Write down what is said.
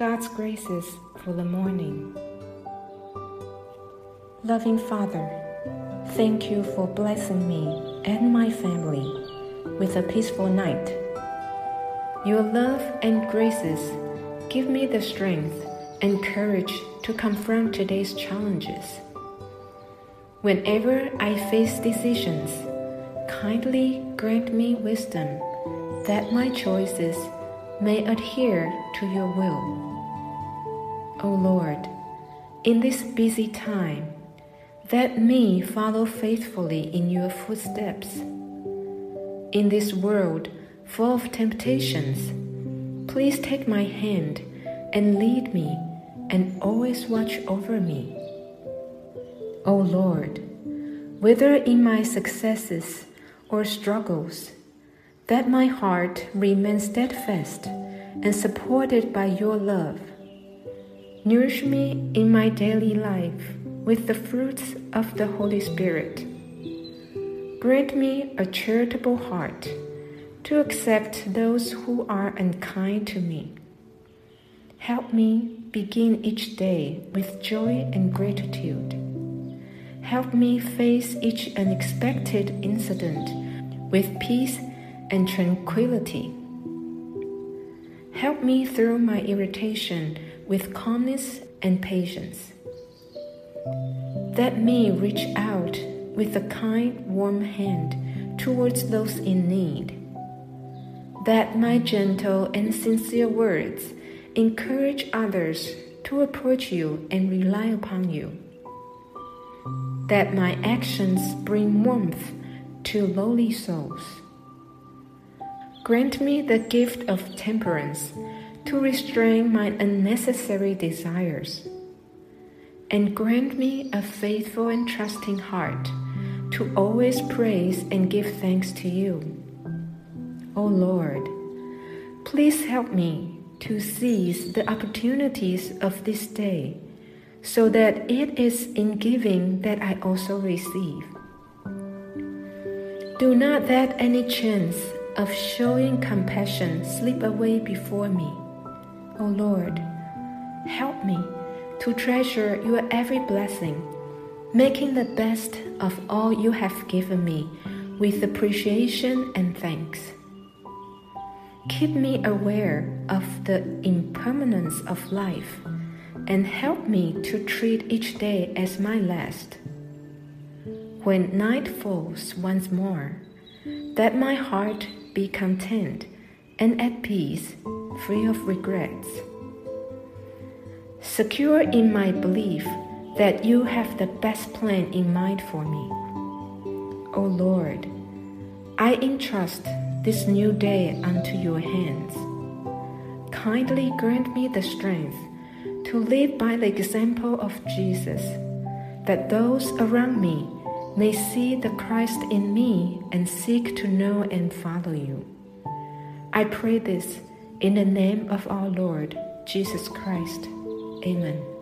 God's graces for the morning. Loving Father, thank you for blessing me and my family with a peaceful night. Your love and graces give me the strength and courage to confront today's challenges. Whenever I face decisions, kindly grant me wisdom that my choices may adhere to your will. O Lord, in this busy time, let me follow faithfully in your footsteps. In this world full of temptations, please take my hand and lead me and always watch over me. O Lord, whether in my successes or struggles, that my heart remain steadfast and supported by your love. Nourish me in my daily life with the fruits of the Holy Spirit. Grant me a charitable heart to accept those who are unkind to me. Help me begin each day with joy and gratitude. Help me face each unexpected incident with peace and tranquility. Help me through my irritation with calmness and patience. Let me reach out with a kind, warm hand towards those in need. That my gentle and sincere words encourage others to approach you and rely upon you that my actions bring warmth to lowly souls. Grant me the gift of temperance to restrain my unnecessary desires, and grant me a faithful and trusting heart to always praise and give thanks to you. O Lord, please help me to seize the opportunities of this day so that it is in giving that I also receive. Do not let any chance of showing compassion slip away before me. O Lord, help me to treasure your every blessing, making the best of all you have given me with appreciation and thanks. Keep me aware of the impermanence of life and help me to treat each day as my last. When night falls once more, that my heart be content and at peace, free of regrets. Secure in my belief that you have the best plan in mind for me. O Lord, I entrust this new day unto your hands. Kindly grant me the strength to live by the example of Jesus, that those around me may see the Christ in me and seek to know and follow you. I pray this in the name of our Lord Jesus Christ. Amen.